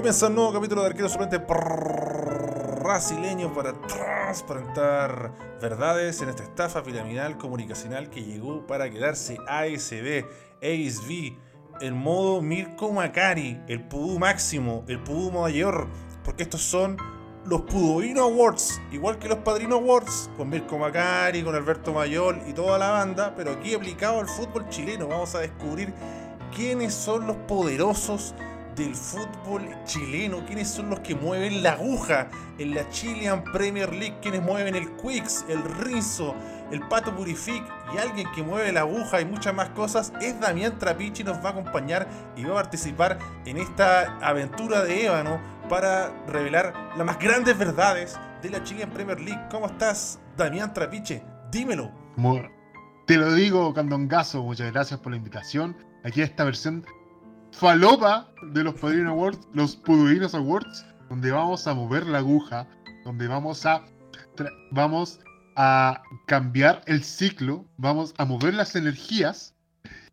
Comienza un nuevo capítulo de Arquero Suplente brasileño para transparentar verdades en esta estafa piramidal comunicacional que llegó para quedarse ASB, ASV, el modo Mirko Macari, el pudú máximo, el pudú mayor, porque estos son los Puduino Awards, igual que los Padrino Awards, con Mirko Macari, con Alberto Mayol y toda la banda, pero aquí aplicado al fútbol chileno. Vamos a descubrir quiénes son los poderosos del fútbol chileno, quiénes son los que mueven la aguja en la Chilean Premier League, quienes mueven el Quicks, el Rinzo, el Pato Purific y alguien que mueve la aguja y muchas más cosas es Damián Trapichi, nos va a acompañar y va a participar en esta aventura de ébano para revelar las más grandes verdades de la Chilean Premier League. ¿Cómo estás, Damián Trapiche? Dímelo. Te lo digo, Candongazo, muchas gracias por la invitación. Aquí esta versión falopa de los Padrino Awards, los Puduinos Awards, donde vamos a mover la aguja, donde vamos a vamos a cambiar el ciclo, vamos a mover las energías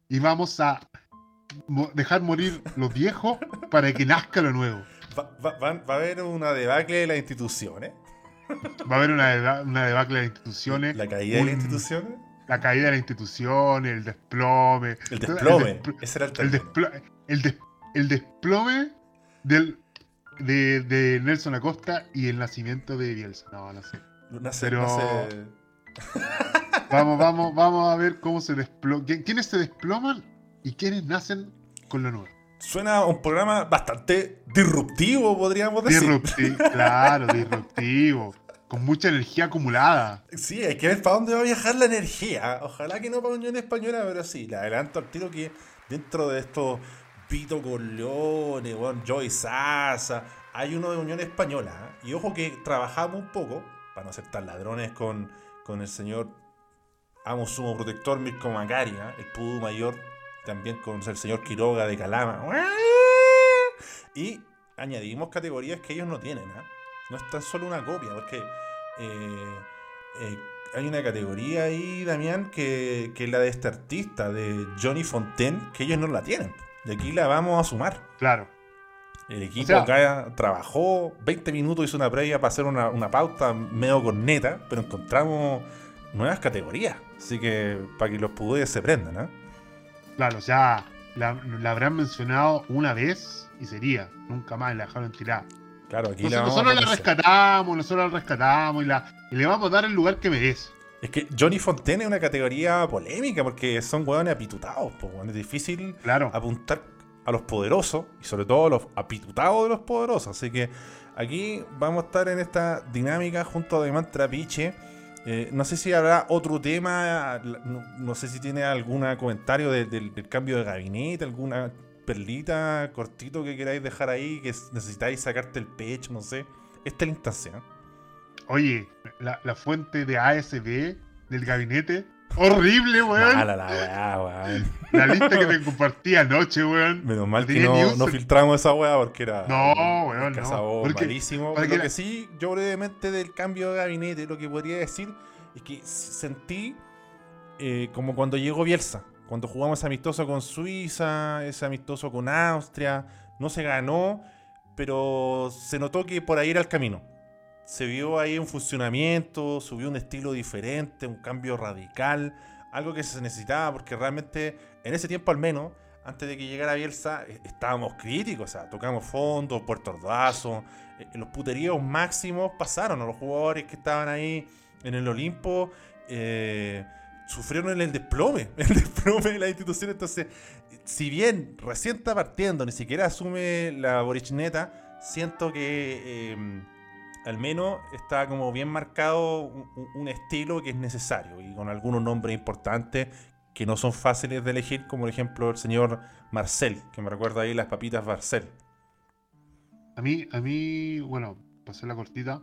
y vamos a dejar morir lo viejo para que nazca lo nuevo. Va, a haber una debacle de las instituciones. Va a haber una, una debacle de las instituciones. ¿La caída de las instituciones? La caída de las instituciones, el desplome. El desplome. Ese era el, el, el, desplome del, de, Nelson Acosta y el nacimiento de Bielsa. No, no sé. Pero... vamos, vamos, vamos a ver cómo se desploma. ¿Quiénes se desploman y quiénes nacen con lo nuevo? Suena un programa bastante disruptivo, podríamos decir. Disruptivo, claro, disruptivo. Con mucha energía acumulada. Sí, hay que ver para dónde va a viajar la energía. Ojalá que no para Unión Española, pero sí, le adelanto al tiro que dentro de estos Pito Corleone, bueno, Joy Sasa, hay uno de Unión Española. ¿eh? Y ojo que trabajamos un poco, para no ser tan ladrones, con, con el señor amo sumo protector Mirko Macaria, el pudo mayor también con el señor Quiroga de Calama. Y añadimos categorías que ellos no tienen. ¿eh? No es tan solo una copia, porque eh, eh, hay una categoría ahí, Damián, que, que, es la de este artista, de Johnny Fontaine, que ellos no la tienen. Y aquí la vamos a sumar. Claro. El equipo acá trabajó 20 minutos, hizo una previa para hacer una, una pauta medio corneta, pero encontramos nuevas categorías. Así que para que los pudores se prendan, ¿eh? Claro, o sea, la, habrán mencionado una vez y sería. Nunca más la dejaron tirar. Claro, aquí nosotros la rescatamos, nosotros la rescatamos y, la, le vamos a dar el lugar que merece. Es que Johnny Fontaine es una categoría polémica porque son hueones apitutados. Pues, es difícil apuntar a los poderosos y sobre todo a los apitutados de los poderosos. Así que aquí vamos a estar en esta dinámica junto a Demán Trapiche eh, no sé si habrá otro tema, no, sé si tiene algún comentario del cambio de gabinete, alguna perlita cortito que queráis dejar ahí, que necesitáis sacarte el pecho, no sé. Esta es la instancia. Oye, la, fuente de ASB del gabinete, horrible, weón. la La lista que te compartí anoche, weón. Menos mal que no, filtramos esa weá porque era. No, weón, no. malísimo. Lo que sí, yo brevemente del cambio de gabinete, lo que podría decir es que sentí eh, como cuando llegó Bielsa. Cuando jugamos amistoso con Suiza, ese amistoso con Austria, no se ganó, pero se notó que por ahí era el camino. Se vio ahí un funcionamiento, subió un estilo diferente, un cambio radical, algo que se necesitaba porque realmente en ese tiempo al menos, antes de que llegara Bielsa, e, estábamos críticos, o sea, tocamos fondo, Puerto Ordazo, e, los puteríos máximos pasaron a los jugadores que estaban ahí en el Olimpo. Eh, sufrieron el desplome, el desplome de la institución. Entonces, si bien recién está partiendo, ni siquiera asume la Borichneta, siento que al menos está como bien marcado un, estilo que es necesario y con algunos nombres importantes que no son fáciles de elegir, como por ejemplo el señor Marcel, que me recuerda ahí las papitas Marcel. A mí, a mí, bueno, pasé la cortita,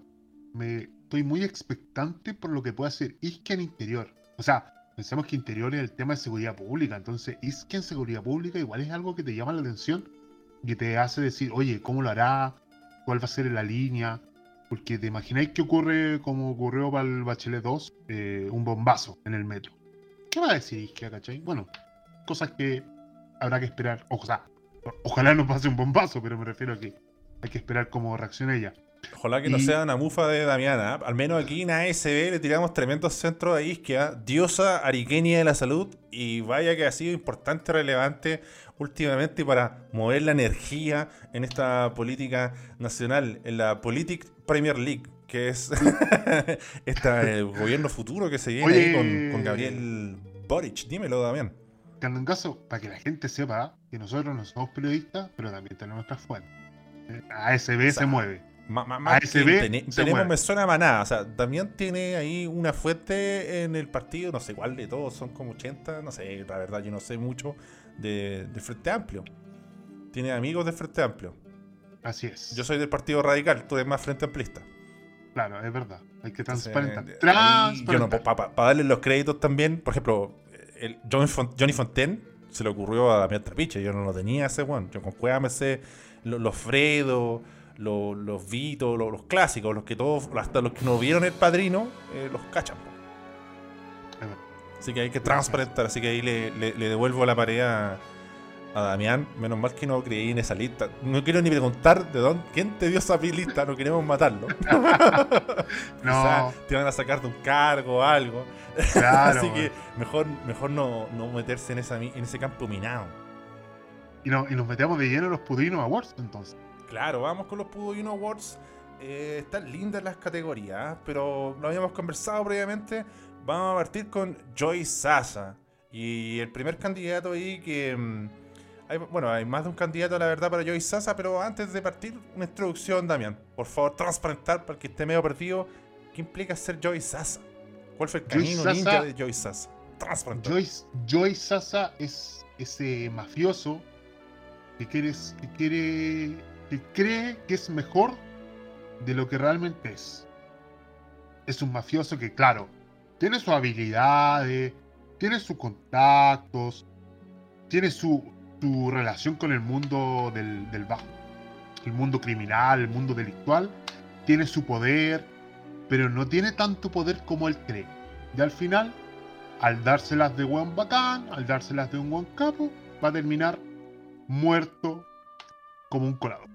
me estoy muy expectante por lo que puede hacer Isque en interior. O sea, pensemos que interior es el tema de seguridad pública. Entonces, Isque en seguridad pública igual es algo que te llama la atención y te hace decir, oye, ¿cómo lo hará? ¿Cuál va a ser la línea? Porque te imagináis que ocurre como ocurrió para el Bachelet 2, eh, un bombazo en el metro. ¿Qué va a decir Isque, cachai? Bueno, cosas que habrá que esperar. O sea, ojalá no pase un bombazo, pero me refiero a que hay que esperar cómo reacciona ella. Ojalá que no sea una mufa de Damiana. Al menos aquí en ASB le tiramos tremendos centros a Isquia, diosa ariqueña de la salud. Y vaya que ha sido importante, relevante últimamente para mover la energía en esta política nacional, en la Politic Premier League, que es este gobierno futuro que se viene ahí con, con, Gabriel Boric. Dímelo, Damián. En caso, para que la gente sepa que nosotros no somos periodistas, pero también tenemos nuestras fuentes. ASB se mueve. tenemos, me suena manada. O sea, también tiene ahí una fuente en el partido, no sé cuál de todos, son como 80, no sé, la verdad yo no sé mucho de, Frente Amplio. Tiene amigos de Frente Amplio. Así es. Yo soy del Partido Radical, tú eres más Frente Amplista. Claro, es verdad. Hay que transparentar. para darle los créditos también, por ejemplo, el Johnny Fontaine se le ocurrió a Damián Trapiche, yo no lo tenía ese one. Yo con Cueva me sé los, Fredo, los, los Vito, los, clásicos, los que todos, hasta los que no vieron el padrino, eh, los cachan. Así que hay que transparentar, así que ahí le, devuelvo la pared a, Damián. Menos mal que no creí en esa lista. No quiero ni preguntar de dónde, quién te dio esa lista, no queremos matarlo. no. te van a sacar de un cargo o algo. así que mejor, mejor no, meterse en, esa, en ese campo minado. Y, no, y nos metemos de lleno en los Pudino Awards entonces. Claro, vamos con los Pudino Awards. Eh, están lindas las categorías, pero lo habíamos conversado previamente. Vamos a partir con Joy Sasa. Y el primer candidato ahí que... Bueno, hay más de un candidato, la verdad, para Joy Sasa, pero antes de partir, una introducción, Damián. Por favor, transparentar para que esté medio perdido. ¿Qué implica ser Joy Sasa? ¿Cuál fue el camino ninja de Joy Sasa? Transparentar. Joy, Sasa es ese mafioso que, quiere, que, quiere, que cree que es mejor de lo que realmente es. Es un mafioso que, claro, tiene sus habilidades, tiene sus contactos, tiene su, relación con el mundo del, bajo, el mundo criminal, el mundo delictual, tiene su poder, pero no tiene tanto poder como él cree. Y al final, al dárselas de buen bacán, al dárselas de un buen capo, va a terminar muerto como un colador.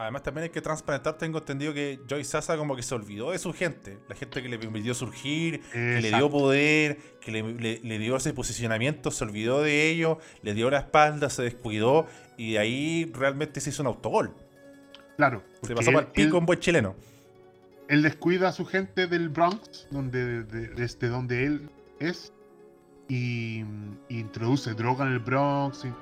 Además, también hay que transparentar. Tengo entendido que Joy Sasa como que se olvidó de su gente. La gente que le permitió surgir, que le dio poder, que le, dio ese posicionamiento, se olvidó de ello, le dio la espalda, se descuidó y de ahí realmente se hizo un autogol. Claro. Se pasó para el pico un buen chileno. Él descuida a su gente del Bronx, donde, desde donde él es, y, introduce droga en el Bronx, y,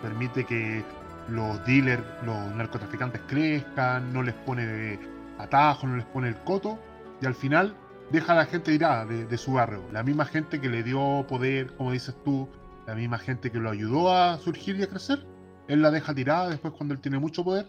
permite que los dealers, los narcotraficantes crezcan, no les pone atajo, no les pone el coto, y al final deja a la gente tirada de, su barrio. La misma gente que le dio poder, como dices tú, la misma gente que lo ayudó a surgir y a crecer, él la deja tirada después cuando él tiene mucho poder,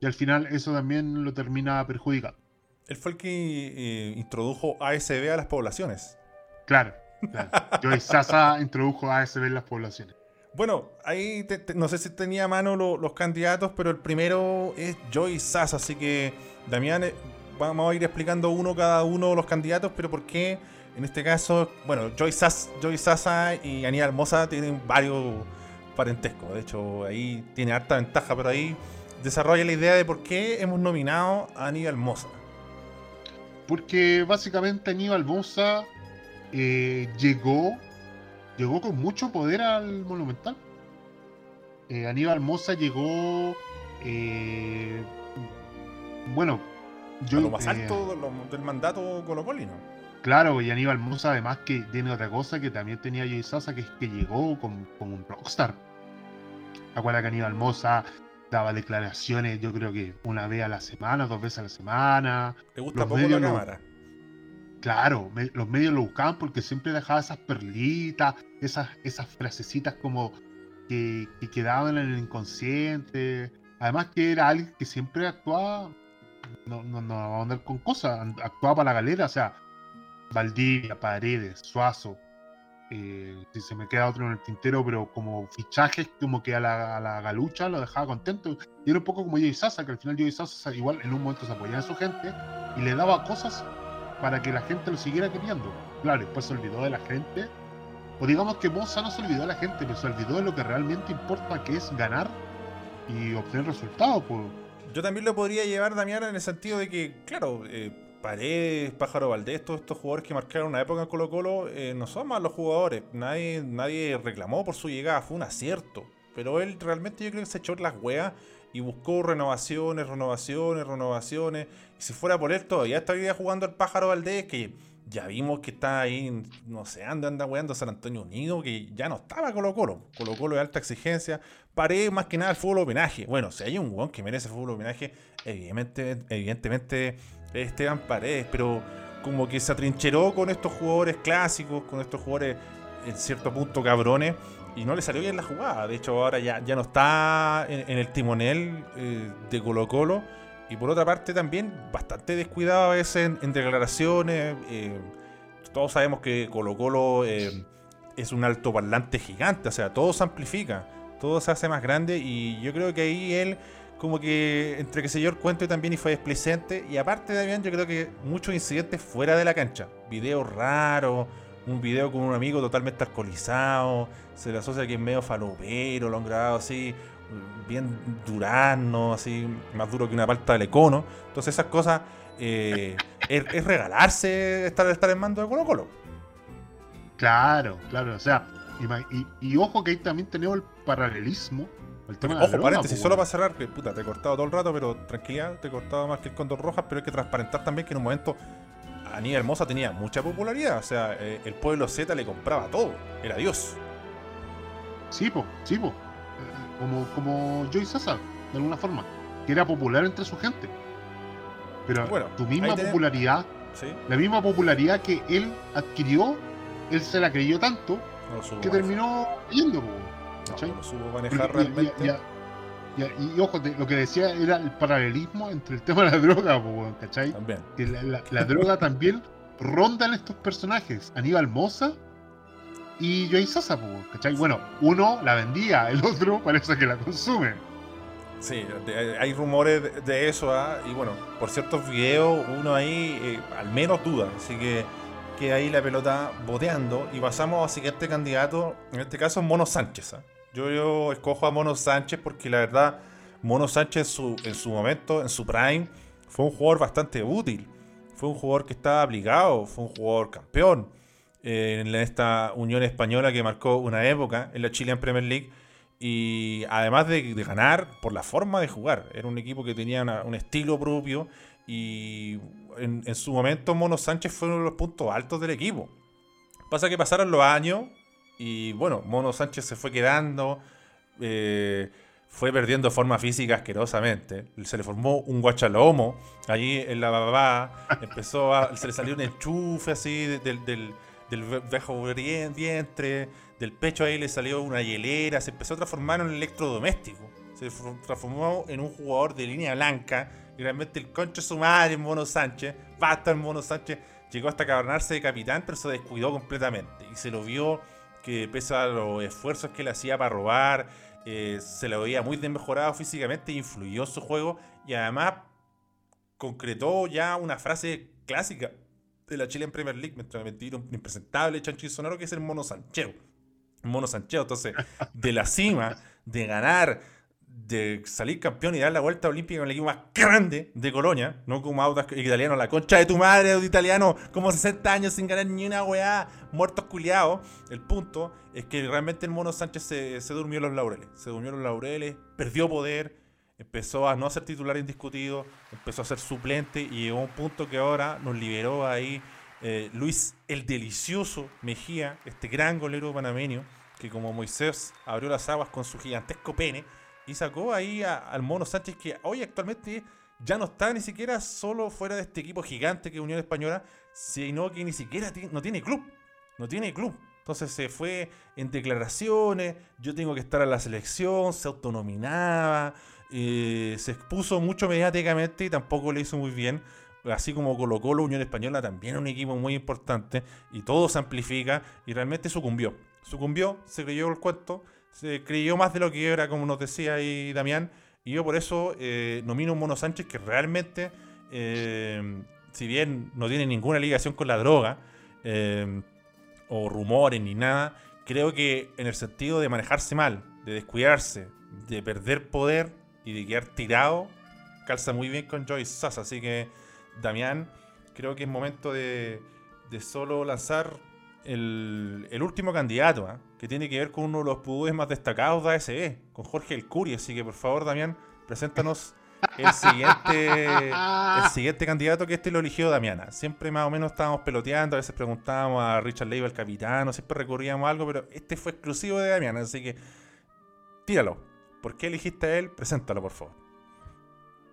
y al final eso también lo termina perjudicando. Él fue el que eh, introdujo ASB a las poblaciones. Claro, claro. Joey Sasa introdujo ASB en las poblaciones. Bueno, ahí no sé si tenía a mano los candidatos, pero el primero es Joy Sasa, así que Damián, eh, vamos a ir explicando uno cada uno de los candidatos, pero por qué en este caso, bueno, Joy, Sasa y Aníbal Mosa tienen varios parentescos, de hecho ahí tiene harta ventaja, pero ahí. Desarrolla la idea de por qué hemos nominado a Aníbal Mosa. Porque básicamente Aníbal Mosa eh, llegó llegó con mucho poder al Monumental. Eh, Aníbal Mosa llegó. Eh, bueno, yo. lo más alto eh, del mandato colocolino. Claro, y Aníbal Mosa, además, que tiene otra cosa que también tenía Joey Sasa, que es que llegó como, un rockstar. Acuerda que Aníbal Mosa daba declaraciones, yo creo que una vez a la semana, dos veces a la semana. ¿Te gusta poco la cámara? Claro, los medios lo buscaban porque siempre dejaba esas perlitas, esas, esas frasecitas como que, quedaban en el inconsciente. Además que era alguien que siempre actuaba, no, no, no vamos a andar con cosas, actuaba para la galera, o sea, Valdivia, Paredes, Suazo, eh, si se me queda otro en el tintero, pero como fichajes como que a la, galucha lo dejaba contento. Y era un poco como Joey Sasa, que al final Joey Sasa igual en un momento se apoyaba en su gente y le daba cosas para que la gente lo siguiera queriendo. Claro, después se olvidó de la gente. O digamos que Moza no se olvidó de la gente, pero se olvidó de lo que realmente importa, que es ganar y obtener resultados. Pues. Yo también lo podría llevar, Damián, en el sentido de que, claro, eh, Paredes, Pájaro Valdés, todos estos jugadores que marcaron una época en Colo Colo, eh, no son malos jugadores. Nadie, nadie reclamó por su llegada, fue un acierto. Pero él realmente yo creo que se echó las weas y buscó renovaciones, renovaciones, renovaciones. Y si fuera por él, todavía estaría jugando el Pájaro Valdés, que ya vimos que está ahí, no sé, anda, anda weando San Antonio Unido, que ya no estaba Colo Colo. Colo Colo de alta exigencia. Paredes más que nada el fútbol homenaje. Bueno, si hay un weón que merece fútbol homenaje, evidentemente, evidentemente Esteban Paredes, pero como que se atrincheró con estos jugadores clásicos, con estos jugadores en cierto punto cabrones, y no le salió bien la jugada. De hecho, ahora ya, ya no está en, el timonel eh, de Colo Colo. Y por otra parte también bastante descuidado a veces en, declaraciones. Eh, todos sabemos que Colo Colo eh, es un altoparlante gigante, o sea, todo se amplifica, todo se hace más grande y yo creo que ahí él como que entre que se dio el cuento también y fue desplicente. Y aparte también yo creo que muchos incidentes fuera de la cancha. Videos raros, un video con un amigo totalmente alcoholizado, se le asocia que es medio falopero, lo han grabado así, bien durano, así, más duro que una palta de lecono. Entonces esas cosas eh, es, regalarse estar, estar en mando de Colo Colo. Claro, claro, o sea, y ojo que ahí también tenemos el paralelismo Ojo, paréntesis, solo para cerrar, que puta, te he cortado todo el rato, pero tranquilidad, te he cortado más que el Condor Rojas, pero hay que transparentar también que en un momento Aníbal Hermosa tenía mucha popularidad, o sea, eh, el pueblo Z le compraba todo, era Dios. Sí, po, sí, po. Como, como Joey César, de alguna forma, que era popular entre su gente. Pero bueno, tu misma popularidad, la misma popularidad que él adquirió, él se la creyó tanto que terminó yendo, po manejar realmente. Y, ojo, lo que decía era el paralelismo entre el tema de la droga, ¿cachai? También. Que la, droga también ronda en estos personajes. Aníbal Moza y Joey Sasa, ¿cachai? Bueno, uno la vendía, el otro parece que la consume. Sí, hay rumores de, eso, ¿ah? y bueno, por ciertos videos, uno ahí eh, al menos duda, así que que ahí la pelota boteando y pasamos al siguiente candidato, en este caso Mono Sánchez. ¿ah? Yo, escojo a Mono Sánchez porque la verdad, Mono Sánchez en su, momento, en su prime, fue un jugador bastante útil. Fue un jugador que estaba obligado, fue un jugador campeón eh, en esta Unión Española que marcó una época en la Chilean Premier League. Y además de, ganar por la forma de jugar, era un equipo que tenía un estilo propio. Y en, su momento, Mono Sánchez fue uno de los puntos altos del equipo. Pasa que pasaron los años y bueno, Mono Sánchez se fue quedando, eh, fue perdiendo forma física asquerosamente. Se le formó un guachalomo allí en la babá, empezó a, se le salió un enchufe así del, del viejo vientre, del pecho ahí le salió una hielera, se empezó a transformar en un electrodoméstico. Se transformó en un jugador de línea blanca. Y realmente el concho de su madre, Mono Sánchez, basta el Mono Sánchez, llegó hasta cabernarse de capitán, pero se descuidó completamente. Y se lo vio que pese a los esfuerzos que le hacía para robar, eh, se le veía muy desmejorado físicamente, influyó su juego y además concretó ya una frase clásica de la Chile en Premier League, mientras me un impresentable chancho sonoro que es el mono sancheo. mono sancheo, entonces, de la cima, de ganar de salir campeón y dar la vuelta olímpica con el equipo más grande de Colonia, no como Audas italiano, la concha de tu madre, italiano, como 60 años sin ganar ni una weá, muertos culiados. El punto es que realmente el Mono Sánchez se, se durmió en los laureles, se durmió en los laureles, perdió poder, empezó a no ser titular indiscutido, empezó a ser suplente y llegó a un punto que ahora nos liberó ahí eh, Luis el Delicioso Mejía, este gran golero panameño, que como Moisés abrió las aguas con su gigantesco pene y sacó ahí al Mono Sánchez, que hoy actualmente ya no está ni siquiera solo fuera de este equipo gigante que es Unión Española, sino que ni siquiera no tiene club. No tiene club. Entonces se fue en declaraciones, yo tengo que estar a la selección, se autonominaba, eh, se expuso mucho mediáticamente y tampoco le hizo muy bien. Así como colocó la Unión Española, también un equipo muy importante, y todo se amplifica y realmente sucumbió. Sucumbió, se creyó el cuento, se creyó más de lo que era, como nos decía ahí Damián. Y yo por eso eh, nomino a un Mono Sánchez que realmente, eh, si bien no tiene ninguna ligación con la droga, eh, o rumores ni nada, creo que en el sentido de manejarse mal, de descuidarse, de perder poder y de quedar tirado, calza muy bien con Joyce Sasa. Así que, Damián, creo que es momento de, de solo lanzar el, el último candidato, ¿ah? que tiene que ver con uno de los pudúes más destacados de ASB, con Jorge El Curi. Así que, por favor, Damián, preséntanos el siguiente, el siguiente candidato que este lo eligió Damiana. Siempre más o menos estábamos peloteando, a veces preguntábamos a Richard Leiva, el capitán, siempre recurríamos a algo, pero este fue exclusivo de Damiana, así que tíralo. ¿Por qué elegiste a él? Preséntalo, por favor.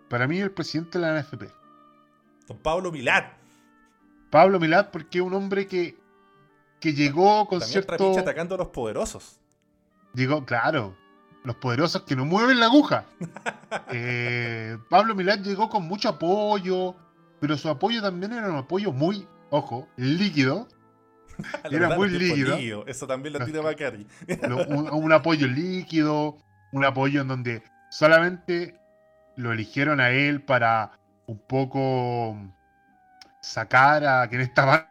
Para mí, el presidente de la NFP. Don Pablo Milat. Pablo Milat, porque es un hombre que, que llegó con También cierto. Atacando a los poderosos. Llegó, claro, los poderosos que no mueven la aguja. Eh, Pablo Milán llegó con mucho apoyo, pero su apoyo también era un apoyo muy, ojo, líquido. Era verdad, muy líquido. Eso también lo tira Macari. Un apoyo líquido, un apoyo en donde solamente lo eligieron a él para un poco sacar a quien estaba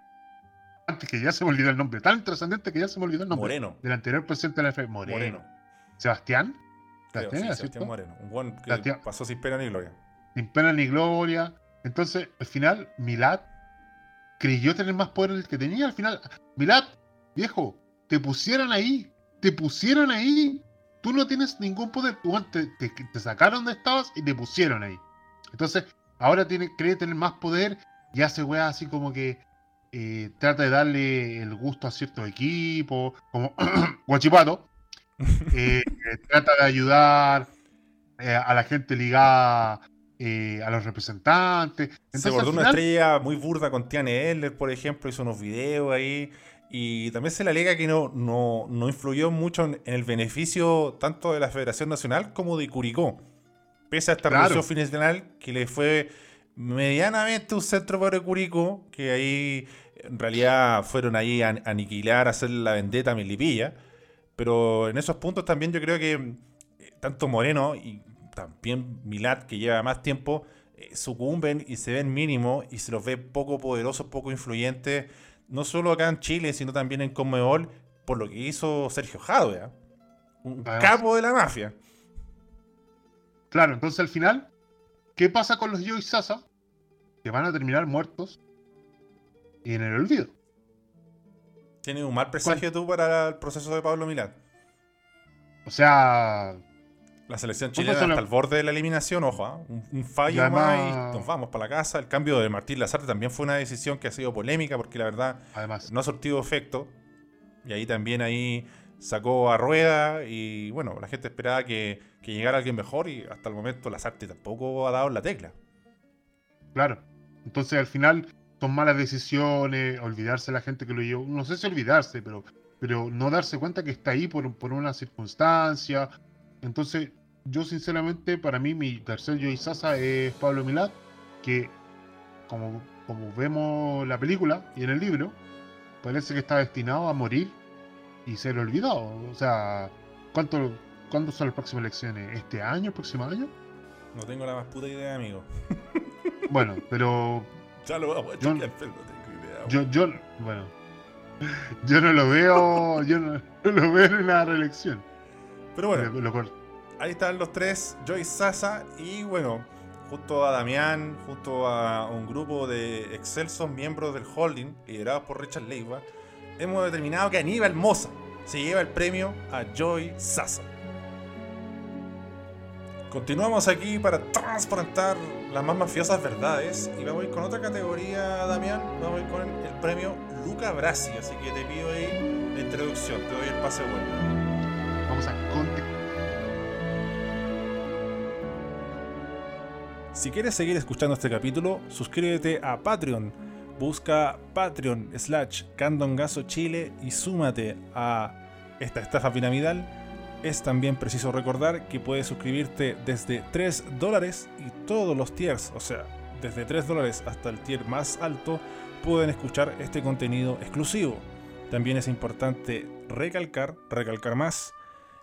antes, que ya se me olvidó el nombre, tan trascendente que ya se me olvidó el nombre. Moreno. Del anterior presidente de la FP, Moreno. Moreno. Sebastián. Creo, Sebastián. Moreno. Un buen que Sebastián. pasó sin pena ni gloria. Sin pena ni gloria. Entonces, al final, Milad creyó tener más poder del que tenía. Al final, Milad, viejo, te pusieron ahí. Te pusieron ahí. Tú no tienes ningún poder. Te, te sacaron de estabas y te pusieron ahí. Entonces, ahora tiene, cree tener más poder y hace weas así como que eh, trata de darle el gusto a ciertos equipos, como Guachipato. Eh, eh, trata de ayudar eh, a la gente ligada eh, a los representantes. Se Entonces, bordó al una final- estrella muy burda con Tiane Eller, por ejemplo, hizo unos videos ahí. Y también se le alega que no, no, no influyó mucho en, en el beneficio tanto de la Federación Nacional como de Curicó. Pese a esta Claro. reducción final que le fue medianamente un centro para Curicó, que ahí en realidad fueron ahí a a aniquilar, a hacer la vendetta a Melipilla. Pero en esos puntos también yo creo que eh, tanto Moreno y también Milat, que lleva más tiempo, eh, sucumben y se ven mínimo y se los ve poco poderosos, poco influyentes, no solo acá en Chile, sino también en Conmebol, por lo que hizo Sergio Jadwe, ¿ah? un Además. capo de la mafia. Claro, entonces al final, ¿qué pasa con los Yo y Sasa? Que van a terminar muertos y en el olvido. Tienes un mal presagio tú para el proceso de Pablo Milat. O sea, La selección ¿Cuántos chilena hasta el borde de la eliminación, ojo, ¿ah? un, un fallo además- más y nos vamos para la casa. El cambio de Martín Lazarte también fue una decisión que ha sido polémica porque la verdad además, no ha surtido efecto. Y ahí también ahí sacó a rueda y bueno, la gente esperaba que, que llegara alguien mejor y hasta el momento Lazarte tampoco ha dado la tecla. claro. Entonces al final son malas decisiones, olvidarse de la gente que lo llevó. No sé si olvidarse, pero, pero no darse cuenta que está ahí por, por una circunstancia. Entonces, yo sinceramente, para mí, mi tercer Yo y Sasa es Pablo Milad, que como, como vemos la película y en el libro, parece que está destinado a morir y ser olvidado. O sea, ¿cuánto, ¿cuándo son las próximas elecciones? ¿Este año, el próximo año? No tengo la más puta idea, amigo. Bueno, pero Ya lo vamos a Yo- no tengo idea. yo, yo, bueno, yo no lo veo, yo no, no lo veo en la reelección. Pero bueno, Lo- lo cor- ahí están los tres, Joyce Sasa y bueno, junto a Damián, junto a un grupo de excelsos miembros del holding, liderados por Richard Leiva, hemos determinado que Aníbal Moza se lleva el premio a Joy Sasa. Continuamos aquí para transparentar las más mafiosas verdades y vamos a ir con otra categoría, Damián, vamos a ir con el premio Luca Brasi, así que te pido ahí la introducción, te doy el pase bueno. Vamos a conte- Si quieres seguir escuchando este capítulo, suscríbete a Patreon. Busca Patreon slash Candongazo Chile y súmate a esta estafa piramidal. Es también preciso recordar que puedes suscribirte desde 3 dólares y todos los tiers, o sea, desde 3 dólares hasta el tier más alto, pueden escuchar este contenido exclusivo. También es importante recalcar, recalcar más,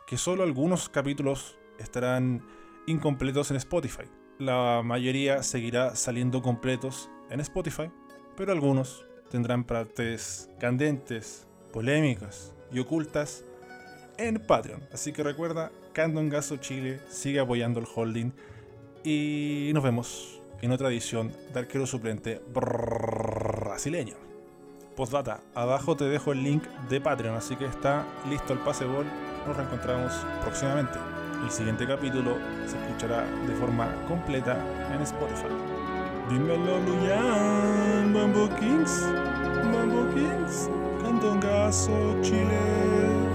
que solo algunos capítulos estarán incompletos en Spotify. La mayoría seguirá saliendo completos en Spotify, pero algunos tendrán partes candentes, polémicas y ocultas en Patreon. Así que recuerda, Candongazo Chile sigue apoyando el holding. Y nos vemos en otra edición de arquero suplente brasileño. Postdata, abajo te dejo el link de Patreon, así que está listo el pase gol. Nos reencontramos próximamente. El siguiente capítulo se escuchará de forma completa en Spotify. Dímelo, Luyan, Bamboo Kings, Bamboo Kings, Candongazo Chile.